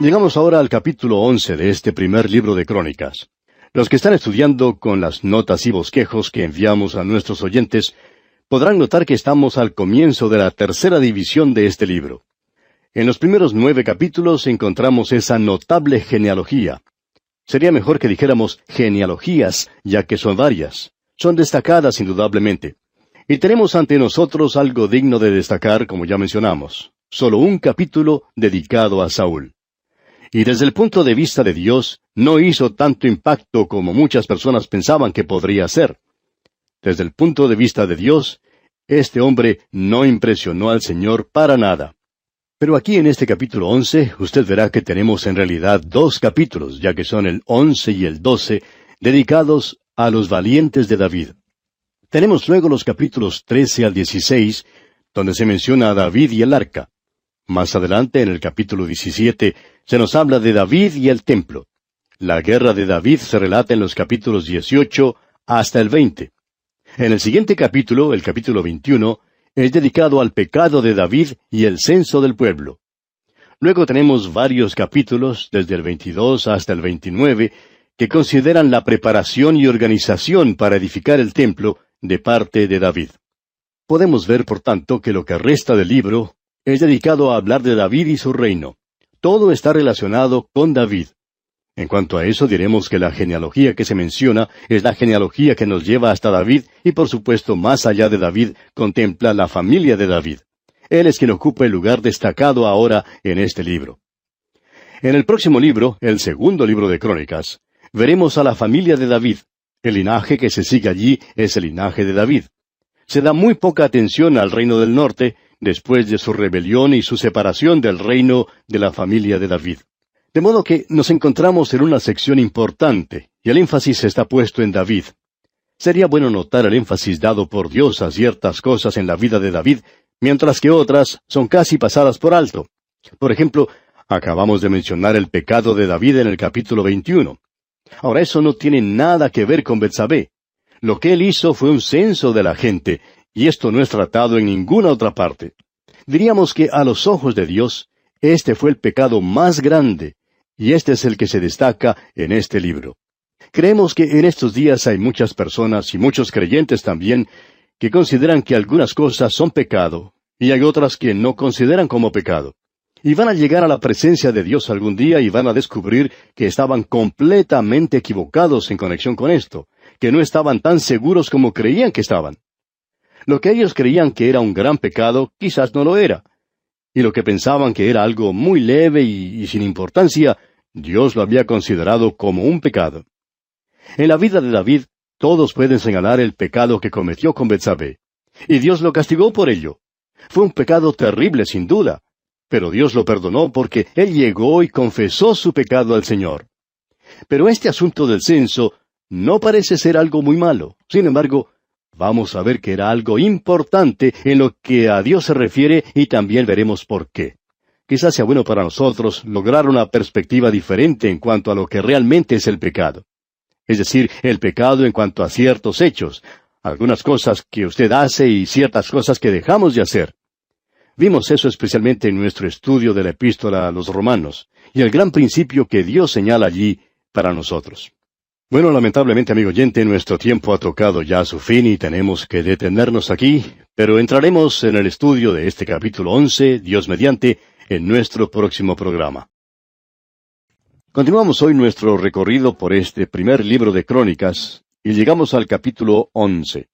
Llegamos ahora al capítulo once de este primer libro de Crónicas. Los que están estudiando con las notas y bosquejos que enviamos a nuestros oyentes podrán notar que estamos al comienzo de la tercera división de este libro. En los primeros nueve capítulos encontramos esa notable genealogía. Sería mejor que dijéramos genealogías, ya que son varias. Son destacadas indudablemente. Y tenemos ante nosotros algo digno de destacar, como ya mencionamos. Solo un capítulo dedicado a Saúl. Y desde el punto de vista de Dios, no hizo tanto impacto como muchas personas pensaban que podría ser. Desde el punto de vista de Dios, este hombre no impresionó al Señor para nada. Pero aquí en este capítulo once, usted verá que tenemos en realidad dos capítulos, ya que son el once y el doce, dedicados a los valientes de David. Tenemos luego los capítulos trece al dieciséis, donde se menciona a David y el arca. Más adelante, en el capítulo diecisiete, se nos habla de David y el templo. La guerra de David se relata en los capítulos dieciocho hasta el veinte. En el siguiente capítulo, el capítulo 21, es dedicado al pecado de David y el censo del pueblo. Luego tenemos varios capítulos, desde el 22 hasta el 29, que consideran la preparación y organización para edificar el templo de parte de David. Podemos ver, por tanto, que lo que resta del libro es dedicado a hablar de David y su reino. Todo está relacionado con David. En cuanto a eso, diremos que la genealogía que se menciona es la genealogía que nos lleva hasta David y por supuesto más allá de David contempla la familia de David. Él es quien ocupa el lugar destacado ahora en este libro. En el próximo libro, el segundo libro de Crónicas, veremos a la familia de David. El linaje que se sigue allí es el linaje de David. Se da muy poca atención al reino del norte después de su rebelión y su separación del reino de la familia de David. De modo que nos encontramos en una sección importante, y el énfasis está puesto en David. Sería bueno notar el énfasis dado por Dios a ciertas cosas en la vida de David, mientras que otras son casi pasadas por alto. Por ejemplo, acabamos de mencionar el pecado de David en el capítulo 21. Ahora eso no tiene nada que ver con Betsabé. Lo que él hizo fue un censo de la gente, y esto no es tratado en ninguna otra parte. Diríamos que a los ojos de Dios, este fue el pecado más grande, y este es el que se destaca en este libro. Creemos que en estos días hay muchas personas y muchos creyentes también que consideran que algunas cosas son pecado y hay otras que no consideran como pecado. Y van a llegar a la presencia de Dios algún día y van a descubrir que estaban completamente equivocados en conexión con esto, que no estaban tan seguros como creían que estaban. Lo que ellos creían que era un gran pecado quizás no lo era, y lo que pensaban que era algo muy leve y, sin importancia, Dios lo había considerado como un pecado. En la vida de David, todos pueden señalar el pecado que cometió con Betsabé, y Dios lo castigó por ello. Fue un pecado terrible, sin duda, pero Dios lo perdonó porque él llegó y confesó su pecado al Señor. Pero este asunto del censo no parece ser algo muy malo. Sin embargo, vamos a ver que era algo importante en lo que a Dios se refiere y también veremos por qué. Quizás sea bueno para nosotros lograr una perspectiva diferente en cuanto a lo que realmente es el pecado. Es decir, el pecado en cuanto a ciertos hechos, algunas cosas que usted hace y ciertas cosas que dejamos de hacer. Vimos eso especialmente en nuestro estudio de la epístola a los romanos, y el gran principio que Dios señala allí para nosotros. Bueno, lamentablemente, amigo oyente, nuestro tiempo ha tocado ya su fin y tenemos que detenernos aquí, pero entraremos en el estudio de este capítulo once, Dios mediante, en nuestro próximo programa. Continuamos hoy nuestro recorrido por este primer libro de Crónicas y llegamos al capítulo once.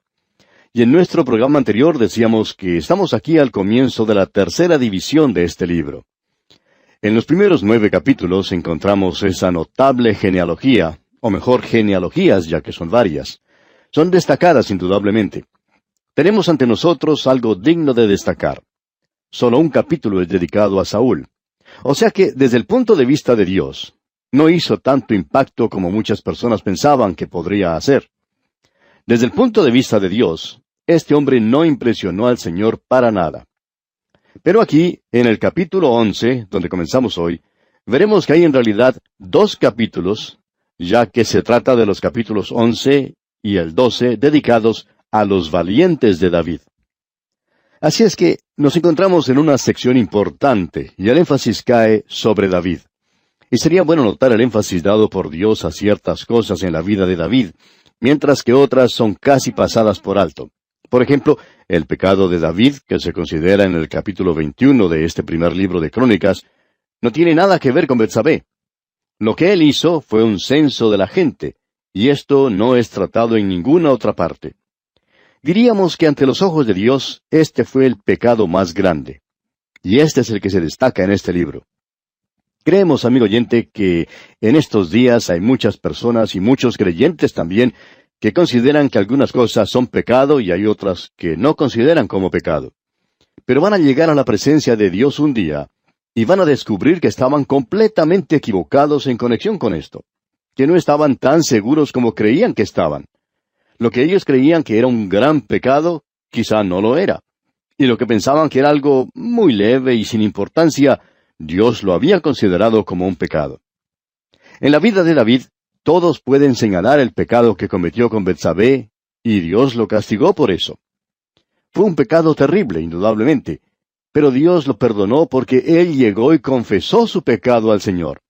Y en nuestro programa anterior decíamos que estamos aquí al comienzo de la tercera división de este libro. En los primeros nueve capítulos encontramos esa notable genealogía o mejor genealogías, ya que son varias. Son destacadas indudablemente. Tenemos ante nosotros algo digno de destacar. Solo un capítulo es dedicado a Saúl. O sea que, desde el punto de vista de Dios, no hizo tanto impacto como muchas personas pensaban que podría hacer. Desde el punto de vista de Dios, este hombre no impresionó al Señor para nada. Pero aquí, en el capítulo once, donde comenzamos hoy, veremos que hay en realidad dos capítulos ya que se trata de los capítulos once y el doce dedicados a los valientes de David. Así es que nos encontramos en una sección importante y el énfasis cae sobre David. Y sería bueno notar el énfasis dado por Dios a ciertas cosas en la vida de David, mientras que otras son casi pasadas por alto. Por ejemplo, el pecado de David, que se considera en el capítulo 21 de este primer libro de Crónicas, no tiene nada que ver con Betsabé. Lo que él hizo fue un censo de la gente, y esto no es tratado en ninguna otra parte. Diríamos que ante los ojos de Dios este fue el pecado más grande. Y este es el que se destaca en este libro. Creemos, amigo oyente, que en estos días hay muchas personas y muchos creyentes también que consideran que algunas cosas son pecado y hay otras que no consideran como pecado. Pero van a llegar a la presencia de Dios un día y van a descubrir que estaban completamente equivocados en conexión con esto, que no estaban tan seguros como creían que estaban. Lo que ellos creían que era un gran pecado, quizá no lo era. Y lo que pensaban que era algo muy leve y sin importancia, Dios lo había considerado como un pecado. En la vida de David, todos pueden señalar el pecado que cometió con Betsabé, y Dios lo castigó por eso. Fue un pecado terrible, indudablemente, pero Dios lo perdonó porque él llegó y confesó su pecado al Señor.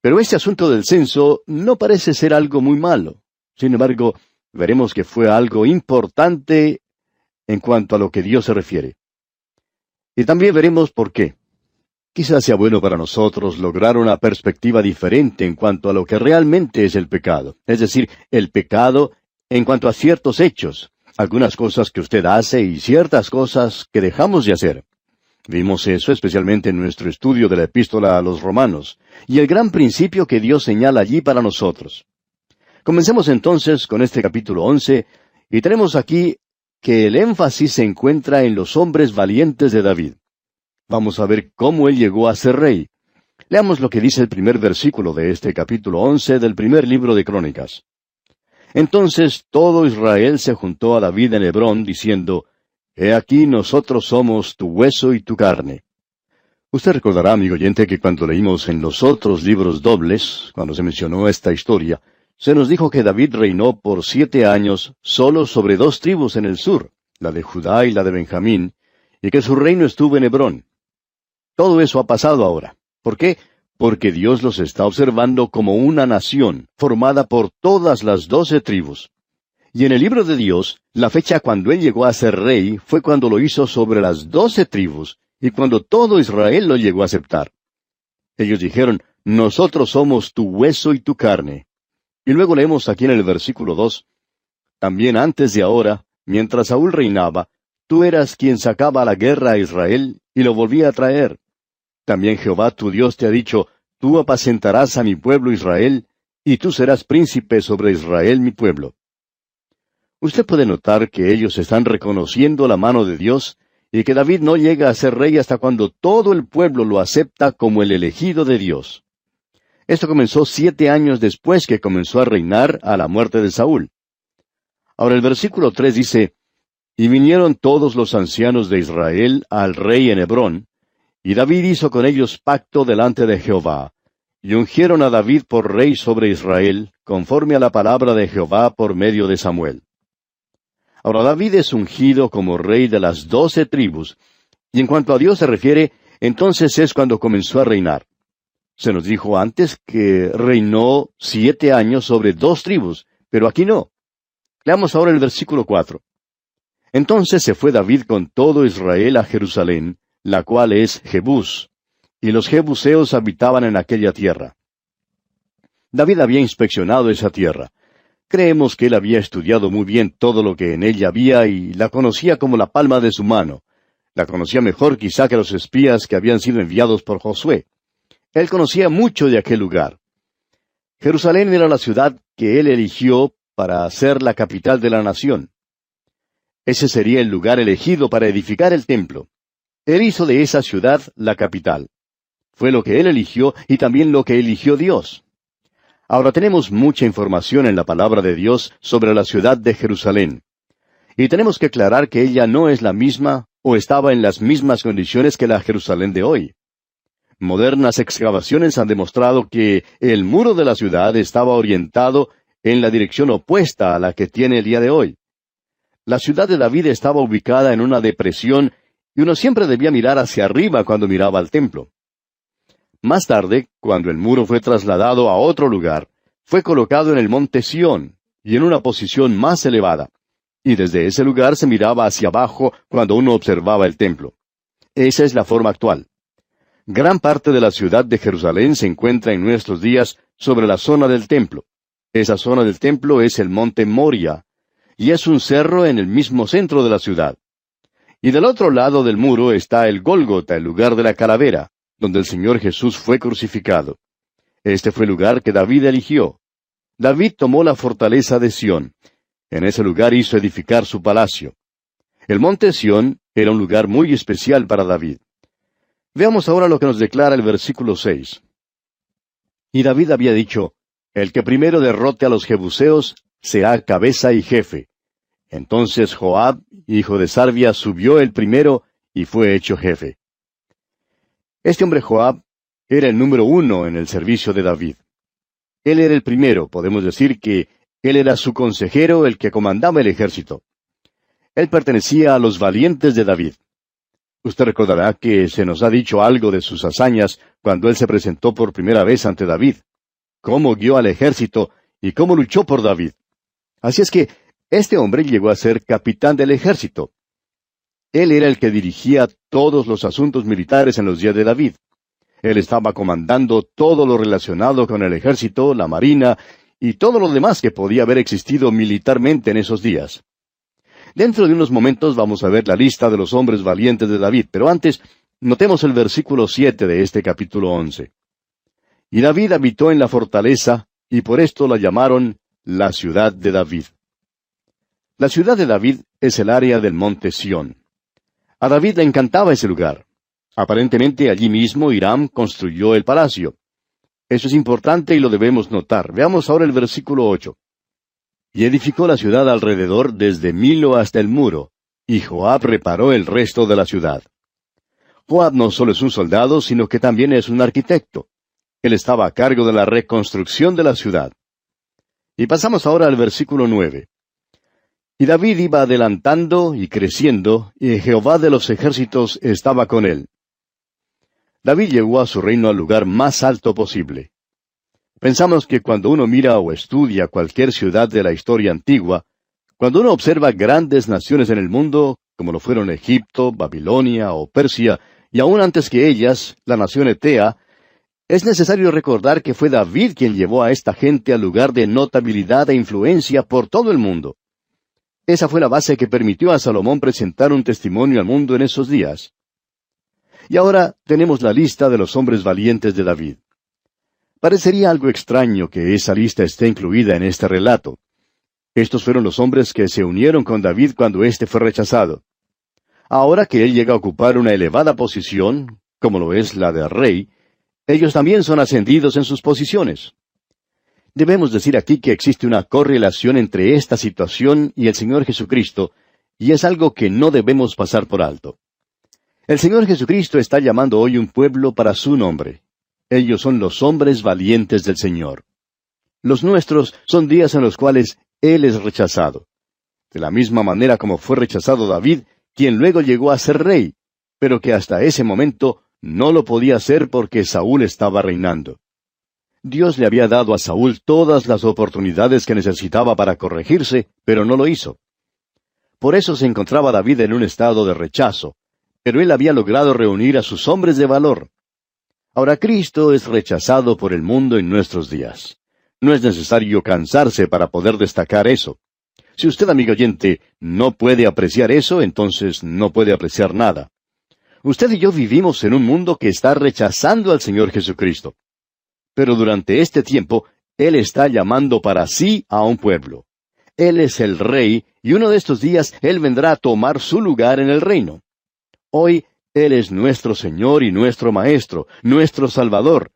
Pero este asunto del censo no parece ser algo muy malo. Sin embargo, veremos que fue algo importante en cuanto a lo que Dios se refiere. Y también veremos por qué. Quizás sea bueno para nosotros lograr una perspectiva diferente en cuanto a lo que realmente es el pecado, es decir, el pecado en cuanto a ciertos hechos, algunas cosas que usted hace y ciertas cosas que dejamos de hacer. Vimos eso especialmente en nuestro estudio de la epístola a los romanos, y el gran principio que Dios señala allí para nosotros. Comencemos entonces con este capítulo once, y tenemos aquí que el énfasis se encuentra en los hombres valientes de David. Vamos a ver cómo él llegó a ser rey. Leamos lo que dice el primer versículo de este capítulo once del primer libro de Crónicas. Entonces todo Israel se juntó a David en Hebrón, diciendo, He aquí nosotros somos tu hueso y tu carne. Usted recordará, amigo oyente, que cuando leímos en los otros libros dobles, cuando se mencionó esta historia, se nos dijo que David reinó por siete años solo sobre dos tribus en el sur, la de Judá y la de Benjamín, y que su reino estuvo en Hebrón. Todo eso ha pasado ahora. ¿Por qué? Porque Dios los está observando como una nación, formada por todas las doce tribus. Y en el libro de Dios, la fecha cuando Él llegó a ser rey fue cuando lo hizo sobre las doce tribus, y cuando todo Israel lo llegó a aceptar. Ellos dijeron, Nosotros somos tu hueso y tu carne. Y luego leemos aquí en el versículo dos, También antes de ahora, mientras Saúl reinaba, tú eras quien sacaba la guerra a Israel y lo volvía a traer. También Jehová tu Dios te ha dicho, Tú apacentarás a mi pueblo Israel, y tú serás príncipe sobre Israel mi pueblo. Usted puede notar que ellos están reconociendo la mano de Dios y que David no llega a ser rey hasta cuando todo el pueblo lo acepta como el elegido de Dios. Esto comenzó siete años después que comenzó a reinar a la muerte de Saúl. Ahora el versículo tres dice, Y vinieron todos los ancianos de Israel al rey en Hebrón, y David hizo con ellos pacto delante de Jehová, y ungieron a David por rey sobre Israel, conforme a la palabra de Jehová por medio de Samuel. Ahora David es ungido como rey de las doce tribus, y en cuanto a Dios se refiere, entonces es cuando comenzó a reinar. Se nos dijo antes que reinó siete años sobre dos tribus, pero aquí no. Leamos ahora el versículo cuatro. Entonces se fue David con todo Israel a Jerusalén, la cual es Jebús, y los jebuseos habitaban en aquella tierra. David había inspeccionado esa tierra. Creemos que él había estudiado muy bien todo lo que en ella había y la conocía como la palma de su mano. La conocía mejor quizá que los espías que habían sido enviados por Josué. Él conocía mucho de aquel lugar. Jerusalén era la ciudad que él eligió para ser la capital de la nación. Ese sería el lugar elegido para edificar el templo. Él hizo de esa ciudad la capital. Fue lo que él eligió y también lo que eligió Dios. Ahora tenemos mucha información en la palabra de Dios sobre la ciudad de Jerusalén. Y tenemos que aclarar que ella no es la misma o estaba en las mismas condiciones que la Jerusalén de hoy. Modernas excavaciones han demostrado que el muro de la ciudad estaba orientado en la dirección opuesta a la que tiene el día de hoy. La ciudad de David estaba ubicada en una depresión y uno siempre debía mirar hacia arriba cuando miraba al templo. Más tarde, cuando el muro fue trasladado a otro lugar, fue colocado en el monte Sión, y en una posición más elevada. Y desde ese lugar se miraba hacia abajo cuando uno observaba el templo. Esa es la forma actual. Gran parte de la ciudad de Jerusalén se encuentra en nuestros días sobre la zona del templo. Esa zona del templo es el monte Moria, y es un cerro en el mismo centro de la ciudad. Y del otro lado del muro está el Gólgota, el lugar de la calavera, donde el Señor Jesús fue crucificado. Este fue el lugar que David eligió. David tomó la fortaleza de Sión. En ese lugar hizo edificar su palacio. El monte Sión era un lugar muy especial para David. Veamos ahora lo que nos declara el versículo seis. Y David había dicho, El que primero derrote a los jebuseos será cabeza y jefe. Entonces Joab, hijo de Sarvia, subió el primero y fue hecho jefe. Este hombre Joab era el número uno en el servicio de David. Él era el primero, podemos decir que él era su consejero, el que comandaba el ejército. Él pertenecía a los valientes de David. Usted recordará que se nos ha dicho algo de sus hazañas cuando él se presentó por primera vez ante David, cómo guió al ejército y cómo luchó por David. Así es que este hombre llegó a ser capitán del ejército. Él era el que dirigía todos los asuntos militares en los días de David. Él estaba comandando todo lo relacionado con el ejército, la marina y todo lo demás que podía haber existido militarmente en esos días. Dentro de unos momentos vamos a ver la lista de los hombres valientes de David, pero antes notemos el versículo siete de este capítulo once. Y David habitó en la fortaleza, y por esto la llamaron la ciudad de David. La ciudad de David es el área del monte Sión. A David le encantaba ese lugar. Aparentemente allí mismo Hiram construyó el palacio. Eso es importante y lo debemos notar. Veamos ahora el versículo ocho y edificó la ciudad alrededor desde Milo hasta el muro, y Joab reparó el resto de la ciudad. Joab no solo es un soldado, sino que también es un arquitecto. Él estaba a cargo de la reconstrucción de la ciudad. Y pasamos ahora al versículo nueve. Y David iba adelantando y creciendo, y Jehová de los ejércitos estaba con él. David llegó a su reino al lugar más alto posible. Pensamos que cuando uno mira o estudia cualquier ciudad de la historia antigua, cuando uno observa grandes naciones en el mundo, como lo fueron Egipto, Babilonia o Persia, y aún antes que ellas, la nación Etea, es necesario recordar que fue David quien llevó a esta gente al lugar de notabilidad e influencia por todo el mundo. Esa fue la base que permitió a Salomón presentar un testimonio al mundo en esos días. Y ahora tenemos la lista de los hombres valientes de David. Parecería algo extraño que esa lista esté incluida en este relato. Estos fueron los hombres que se unieron con David cuando éste fue rechazado. Ahora que él llega a ocupar una elevada posición, como lo es la de rey, ellos también son ascendidos en sus posiciones. Debemos decir aquí que existe una correlación entre esta situación y el Señor Jesucristo, y es algo que no debemos pasar por alto. El Señor Jesucristo está llamando hoy un pueblo para su nombre, ellos son los hombres valientes del Señor. Los nuestros son días en los cuales Él es rechazado. De la misma manera como fue rechazado David, quien luego llegó a ser rey, pero que hasta ese momento no lo podía hacer porque Saúl estaba reinando. Dios le había dado a Saúl todas las oportunidades que necesitaba para corregirse, pero no lo hizo. Por eso se encontraba David en un estado de rechazo, pero él había logrado reunir a sus hombres de valor. Ahora Cristo es rechazado por el mundo en nuestros días. No es necesario cansarse para poder destacar eso. Si usted, amigo oyente, no puede apreciar eso, entonces no puede apreciar nada. Usted y yo vivimos en un mundo que está rechazando al Señor Jesucristo. Pero durante este tiempo, Él está llamando para sí a un pueblo. Él es el rey, y uno de estos días Él vendrá a tomar su lugar en el reino. Hoy él es nuestro Señor y nuestro Maestro, nuestro Salvador.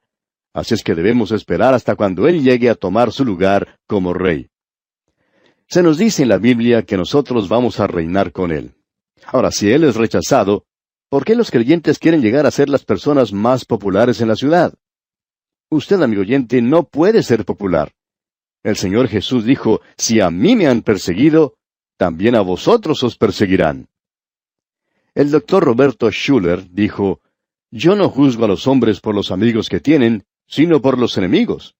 Así es que debemos esperar hasta cuando Él llegue a tomar su lugar como Rey. Se nos dice en la Biblia que nosotros vamos a reinar con Él. Ahora, si Él es rechazado, ¿por qué los creyentes quieren llegar a ser las personas más populares en la ciudad? Usted, amigo oyente, no puede ser popular. El Señor Jesús dijo, si a mí me han perseguido, también a vosotros os perseguirán. El doctor Roberto Schuller dijo, Yo no juzgo a los hombres por los amigos que tienen, sino por los enemigos.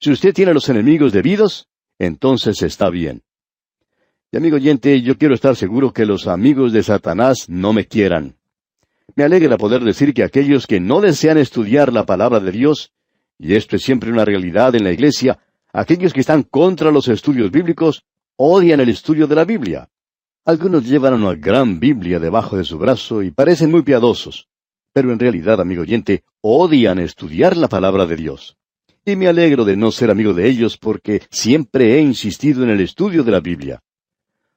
Si usted tiene los enemigos debidos, entonces está bien. Y amigo oyente, yo quiero estar seguro que los amigos de Satanás no me quieran. Me alegra poder decir que aquellos que no desean estudiar la palabra de Dios, y esto es siempre una realidad en la iglesia, aquellos que están contra los estudios bíblicos, odian el estudio de la Biblia. Algunos llevan una gran Biblia debajo de su brazo y parecen muy piadosos, pero en realidad, amigo oyente, odian estudiar la palabra de Dios. Y me alegro de no ser amigo de ellos porque siempre he insistido en el estudio de la Biblia.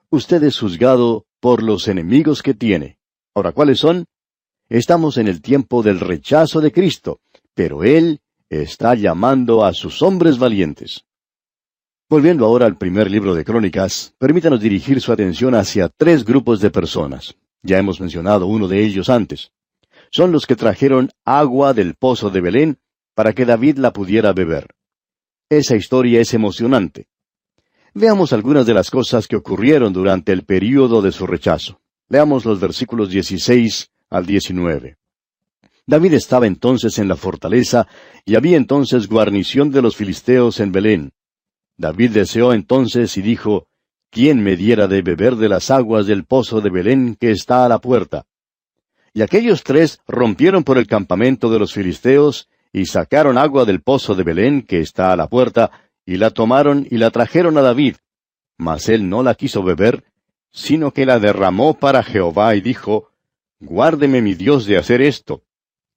Usted es juzgado por los enemigos que tiene. Ahora, ¿cuáles son? Estamos en el tiempo del rechazo de Cristo, pero Él está llamando a sus hombres valientes. Volviendo ahora al primer libro de Crónicas, permítanos dirigir su atención hacia tres grupos de personas. Ya hemos mencionado uno de ellos antes son los que trajeron agua del pozo de Belén para que David la pudiera beber. Esa historia es emocionante. Veamos algunas de las cosas que ocurrieron durante el período de su rechazo. Leamos los versículos 16 al 19. David estaba entonces en la fortaleza y había entonces guarnición de los filisteos en Belén. David deseó entonces y dijo, ¿quién me diera de beber de las aguas del pozo de Belén que está a la puerta? Y aquellos tres rompieron por el campamento de los filisteos, y sacaron agua del pozo de Belén, que está a la puerta, y la tomaron y la trajeron a David. Mas él no la quiso beber, sino que la derramó para Jehová y dijo, Guárdeme mi Dios de hacer esto.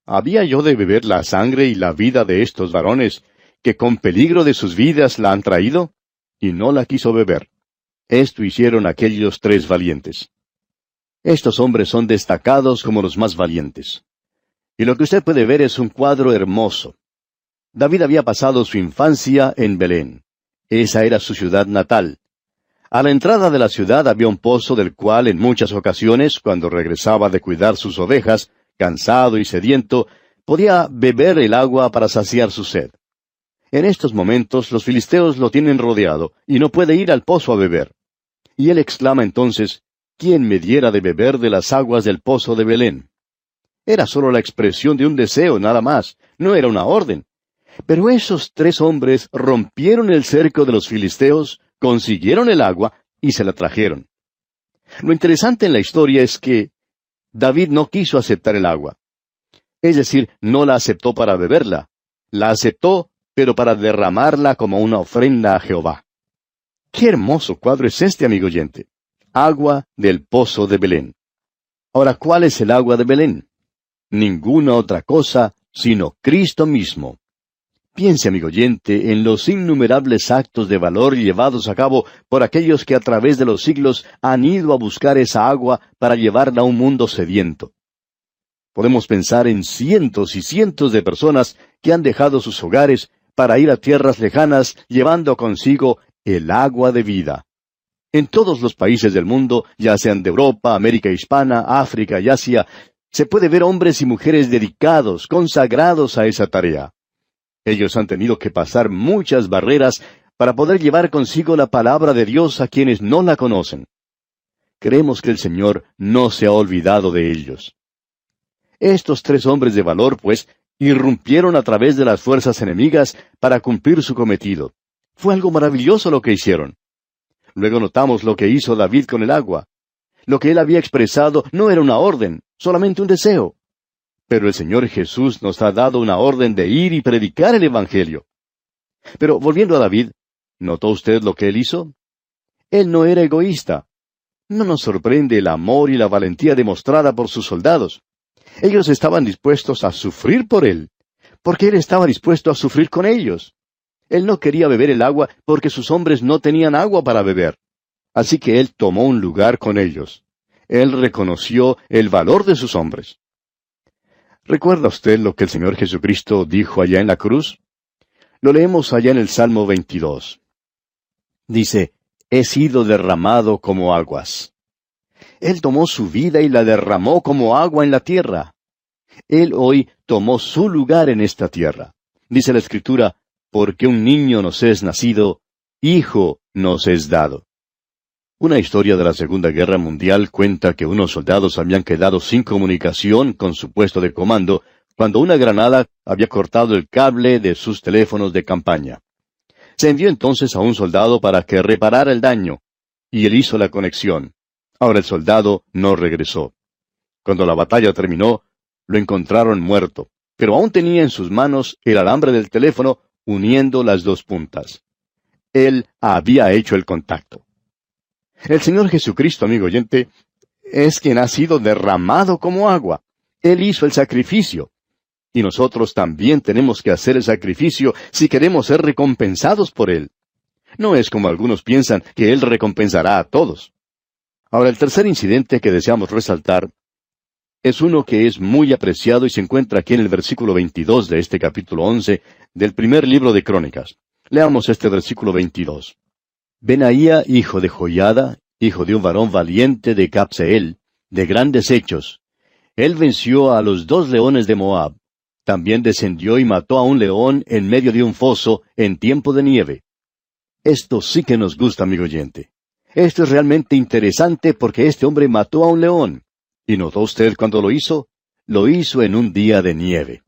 ¿Había yo de beber la sangre y la vida de estos varones, que con peligro de sus vidas la han traído? Y no la quiso beber. Esto hicieron aquellos tres valientes. Estos hombres son destacados como los más valientes. Y lo que usted puede ver es un cuadro hermoso. David había pasado su infancia en Belén. Esa era su ciudad natal. A la entrada de la ciudad había un pozo del cual en muchas ocasiones, cuando regresaba de cuidar sus ovejas, cansado y sediento, podía beber el agua para saciar su sed. En estos momentos los filisteos lo tienen rodeado y no puede ir al pozo a beber. Y él exclama entonces, ¿quién me diera de beber de las aguas del pozo de Belén? Era solo la expresión de un deseo, nada más, no era una orden. Pero esos tres hombres rompieron el cerco de los filisteos, consiguieron el agua y se la trajeron. Lo interesante en la historia es que David no quiso aceptar el agua. Es decir, no la aceptó para beberla. La aceptó, pero para derramarla como una ofrenda a Jehová. Qué hermoso cuadro es este, amigo oyente agua del pozo de Belén. Ahora, ¿cuál es el agua de Belén? Ninguna otra cosa sino Cristo mismo. Piense, amigo oyente, en los innumerables actos de valor llevados a cabo por aquellos que a través de los siglos han ido a buscar esa agua para llevarla a un mundo sediento. Podemos pensar en cientos y cientos de personas que han dejado sus hogares para ir a tierras lejanas llevando consigo el agua de vida. En todos los países del mundo, ya sean de Europa, América Hispana, África y Asia, se puede ver hombres y mujeres dedicados, consagrados a esa tarea. Ellos han tenido que pasar muchas barreras para poder llevar consigo la palabra de Dios a quienes no la conocen. Creemos que el Señor no se ha olvidado de ellos. Estos tres hombres de valor, pues, irrumpieron a través de las fuerzas enemigas para cumplir su cometido. Fue algo maravilloso lo que hicieron. Luego notamos lo que hizo David con el agua. Lo que él había expresado no era una orden, solamente un deseo. Pero el Señor Jesús nos ha dado una orden de ir y predicar el Evangelio. Pero volviendo a David, ¿notó usted lo que él hizo? Él no era egoísta. No nos sorprende el amor y la valentía demostrada por sus soldados. Ellos estaban dispuestos a sufrir por él, porque él estaba dispuesto a sufrir con ellos. Él no quería beber el agua porque sus hombres no tenían agua para beber. Así que él tomó un lugar con ellos. Él reconoció el valor de sus hombres. ¿Recuerda usted lo que el Señor Jesucristo dijo allá en la cruz? Lo leemos allá en el Salmo 22. Dice, he sido derramado como aguas. Él tomó su vida y la derramó como agua en la tierra. Él hoy tomó su lugar en esta tierra. Dice la Escritura, porque un niño nos es nacido, hijo nos es dado. Una historia de la Segunda Guerra Mundial cuenta que unos soldados habían quedado sin comunicación con su puesto de comando cuando una granada había cortado el cable de sus teléfonos de campaña. Se envió entonces a un soldado para que reparara el daño, y él hizo la conexión. Ahora el soldado no regresó. Cuando la batalla terminó, lo encontraron muerto, pero aún tenía en sus manos el alambre del teléfono uniendo las dos puntas. Él había hecho el contacto. El Señor Jesucristo, amigo oyente, es quien ha sido derramado como agua. Él hizo el sacrificio. Y nosotros también tenemos que hacer el sacrificio si queremos ser recompensados por Él. No es como algunos piensan que Él recompensará a todos. Ahora, el tercer incidente que deseamos resaltar es uno que es muy apreciado y se encuentra aquí en el versículo 22 de este capítulo 11 del primer libro de Crónicas. Leamos este versículo 22. Benaía, hijo de Joyada, hijo de un varón valiente de Capseel, de grandes hechos. Él venció a los dos leones de Moab. También descendió y mató a un león en medio de un foso en tiempo de nieve. Esto sí que nos gusta, amigo oyente. Esto es realmente interesante porque este hombre mató a un león. ¿Y notó usted cuando lo hizo? Lo hizo en un día de nieve.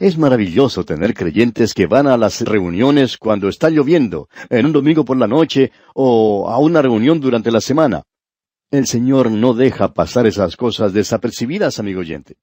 Es maravilloso tener creyentes que van a las reuniones cuando está lloviendo, en un domingo por la noche o a una reunión durante la semana. El Señor no deja pasar esas cosas desapercibidas, amigo oyente.